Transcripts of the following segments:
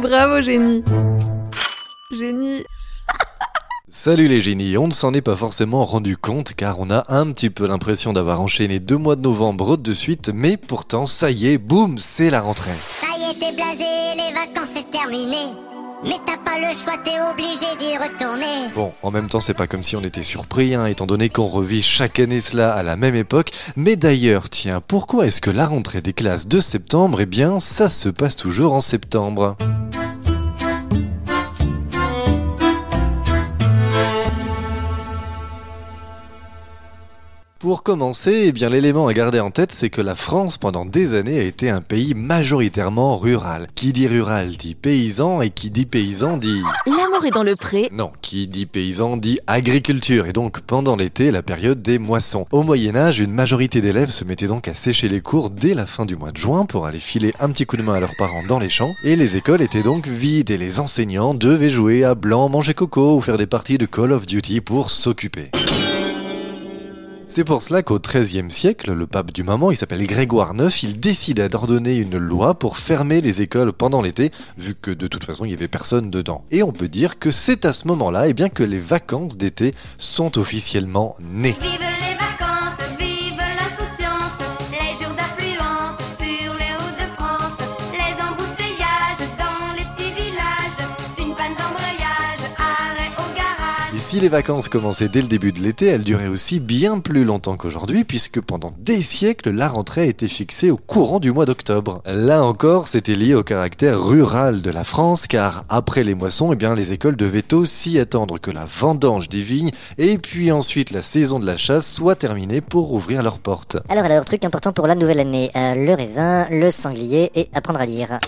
Bravo, génie. Génie. Salut les génies, on ne s'en est pas forcément rendu compte car on a un petit peu l'impression d'avoir enchaîné deux mois de novembre de suite, mais pourtant ça y est, boum, c'est la rentrée. Ça y est, t'es blasé, les vacances c'est terminé. Mais t'as pas le choix, t'es obligé d'y retourner. Bon, en même temps, c'est pas comme si on était surpris, hein, étant donné qu'on revit chaque année cela à la même époque. Mais d'ailleurs, tiens, pourquoi est-ce que la rentrée des classes de septembre, eh bien, ça se passe toujours en septembre? Pour commencer, eh bien l'élément à garder en tête, c'est que la France pendant des années a été un pays majoritairement rural. Qui dit rural dit paysan et qui dit paysan dit L'amour est dans le pré. non, qui dit paysan dit agriculture et donc pendant l'été la période des moissons. Au Moyen Âge, une majorité d'élèves se mettaient donc à sécher les cours dès la fin du mois de juin pour aller filer un petit coup de main à leurs parents dans les champs et les écoles étaient donc vides et les enseignants devaient jouer à blanc, manger coco ou faire des parties de Call of Duty pour s'occuper. C'est pour cela qu'au XIIIe siècle, le pape du moment, il s'appelle Grégoire IX, il décida d'ordonner une loi pour fermer les écoles pendant l'été, vu que de toute façon il y avait personne dedans. Et on peut dire que c'est à ce moment-là, eh bien que les vacances d'été sont officiellement nées. Si les vacances commençaient dès le début de l'été, elles duraient aussi bien plus longtemps qu'aujourd'hui, puisque pendant des siècles, la rentrée été fixée au courant du mois d'octobre. Là encore, c'était lié au caractère rural de la France, car après les moissons, eh bien, les écoles devaient aussi attendre que la vendange des vignes, et puis ensuite la saison de la chasse soit terminée pour ouvrir leurs portes. Alors, alors, truc important pour la nouvelle année, euh, le raisin, le sanglier et apprendre à lire.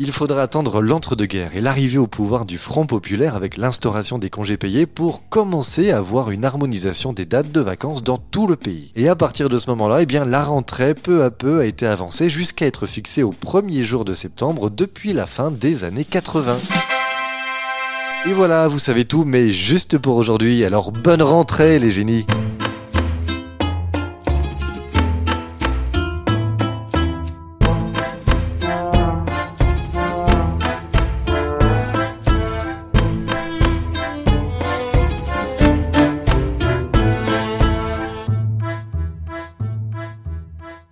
Il faudra attendre l'entre-deux-guerres et l'arrivée au pouvoir du Front populaire avec l'instauration des congés payés pour commencer à avoir une harmonisation des dates de vacances dans tout le pays. Et à partir de ce moment-là, eh bien, la rentrée peu à peu a été avancée jusqu'à être fixée au premier jour de septembre depuis la fin des années 80. Et voilà, vous savez tout, mais juste pour aujourd'hui, alors bonne rentrée les génies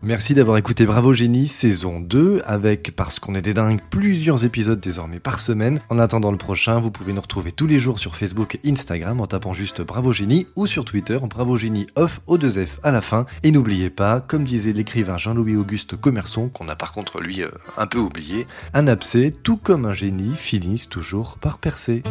Merci d'avoir écouté Bravo Génie saison 2 avec, parce qu'on est des dingues, plusieurs épisodes désormais par semaine. En attendant le prochain, vous pouvez nous retrouver tous les jours sur Facebook et Instagram en tapant juste Bravo Génie ou sur Twitter Bravo Génie off au 2 F à la fin. Et n'oubliez pas, comme disait l'écrivain Jean-Louis Auguste Commerçon, qu'on a par contre lui euh, un peu oublié, un abcès, tout comme un génie, finissent toujours par percer.